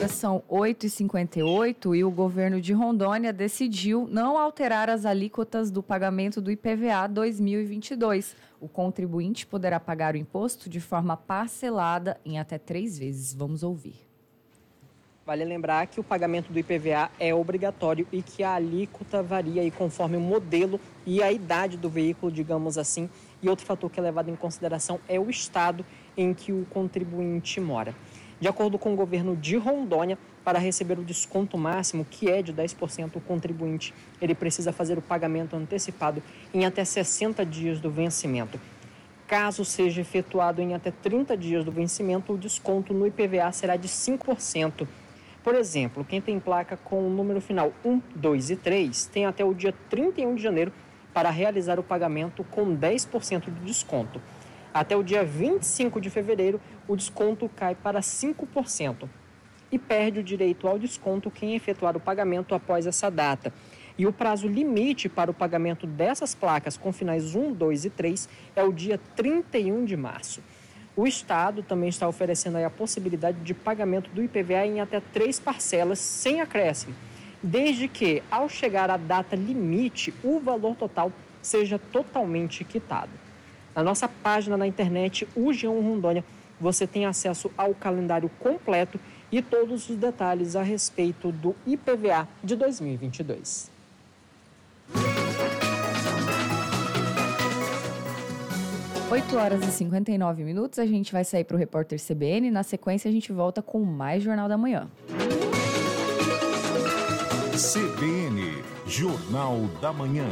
Agora são 8h58 e o governo de Rondônia decidiu não alterar as alíquotas do pagamento do IPVA 2022. O contribuinte poderá pagar o imposto de forma parcelada em até três vezes. Vamos ouvir. Vale lembrar que o pagamento do IPVA é obrigatório e que a alíquota varia aí conforme o modelo e a idade do veículo, digamos assim. E outro fator que é levado em consideração é o estado em que o contribuinte mora. De acordo com o governo de Rondônia, para receber o desconto máximo, que é de 10%, o contribuinte ele precisa fazer o pagamento antecipado em até 60 dias do vencimento. Caso seja efetuado em até 30 dias do vencimento, o desconto no IPVA será de 5%. Por exemplo, quem tem placa com o número final 1, 2 e 3 tem até o dia 31 de janeiro para realizar o pagamento com 10% de desconto. Até o dia 25 de fevereiro, o desconto cai para 5% e perde o direito ao desconto quem efetuar o pagamento após essa data. E o prazo limite para o pagamento dessas placas com finais 1, 2 e 3 é o dia 31 de março. O Estado também está oferecendo a possibilidade de pagamento do IPVA em até três parcelas sem acréscimo, desde que, ao chegar à data limite, o valor total seja totalmente quitado. Na nossa página na internet, o G1 Rondônia, você tem acesso ao calendário completo e todos os detalhes a respeito do IPVA de 2022. 8 horas e 59 minutos, a gente vai sair para o repórter CBN. Na sequência, a gente volta com mais Jornal da Manhã. CBN, Jornal da Manhã.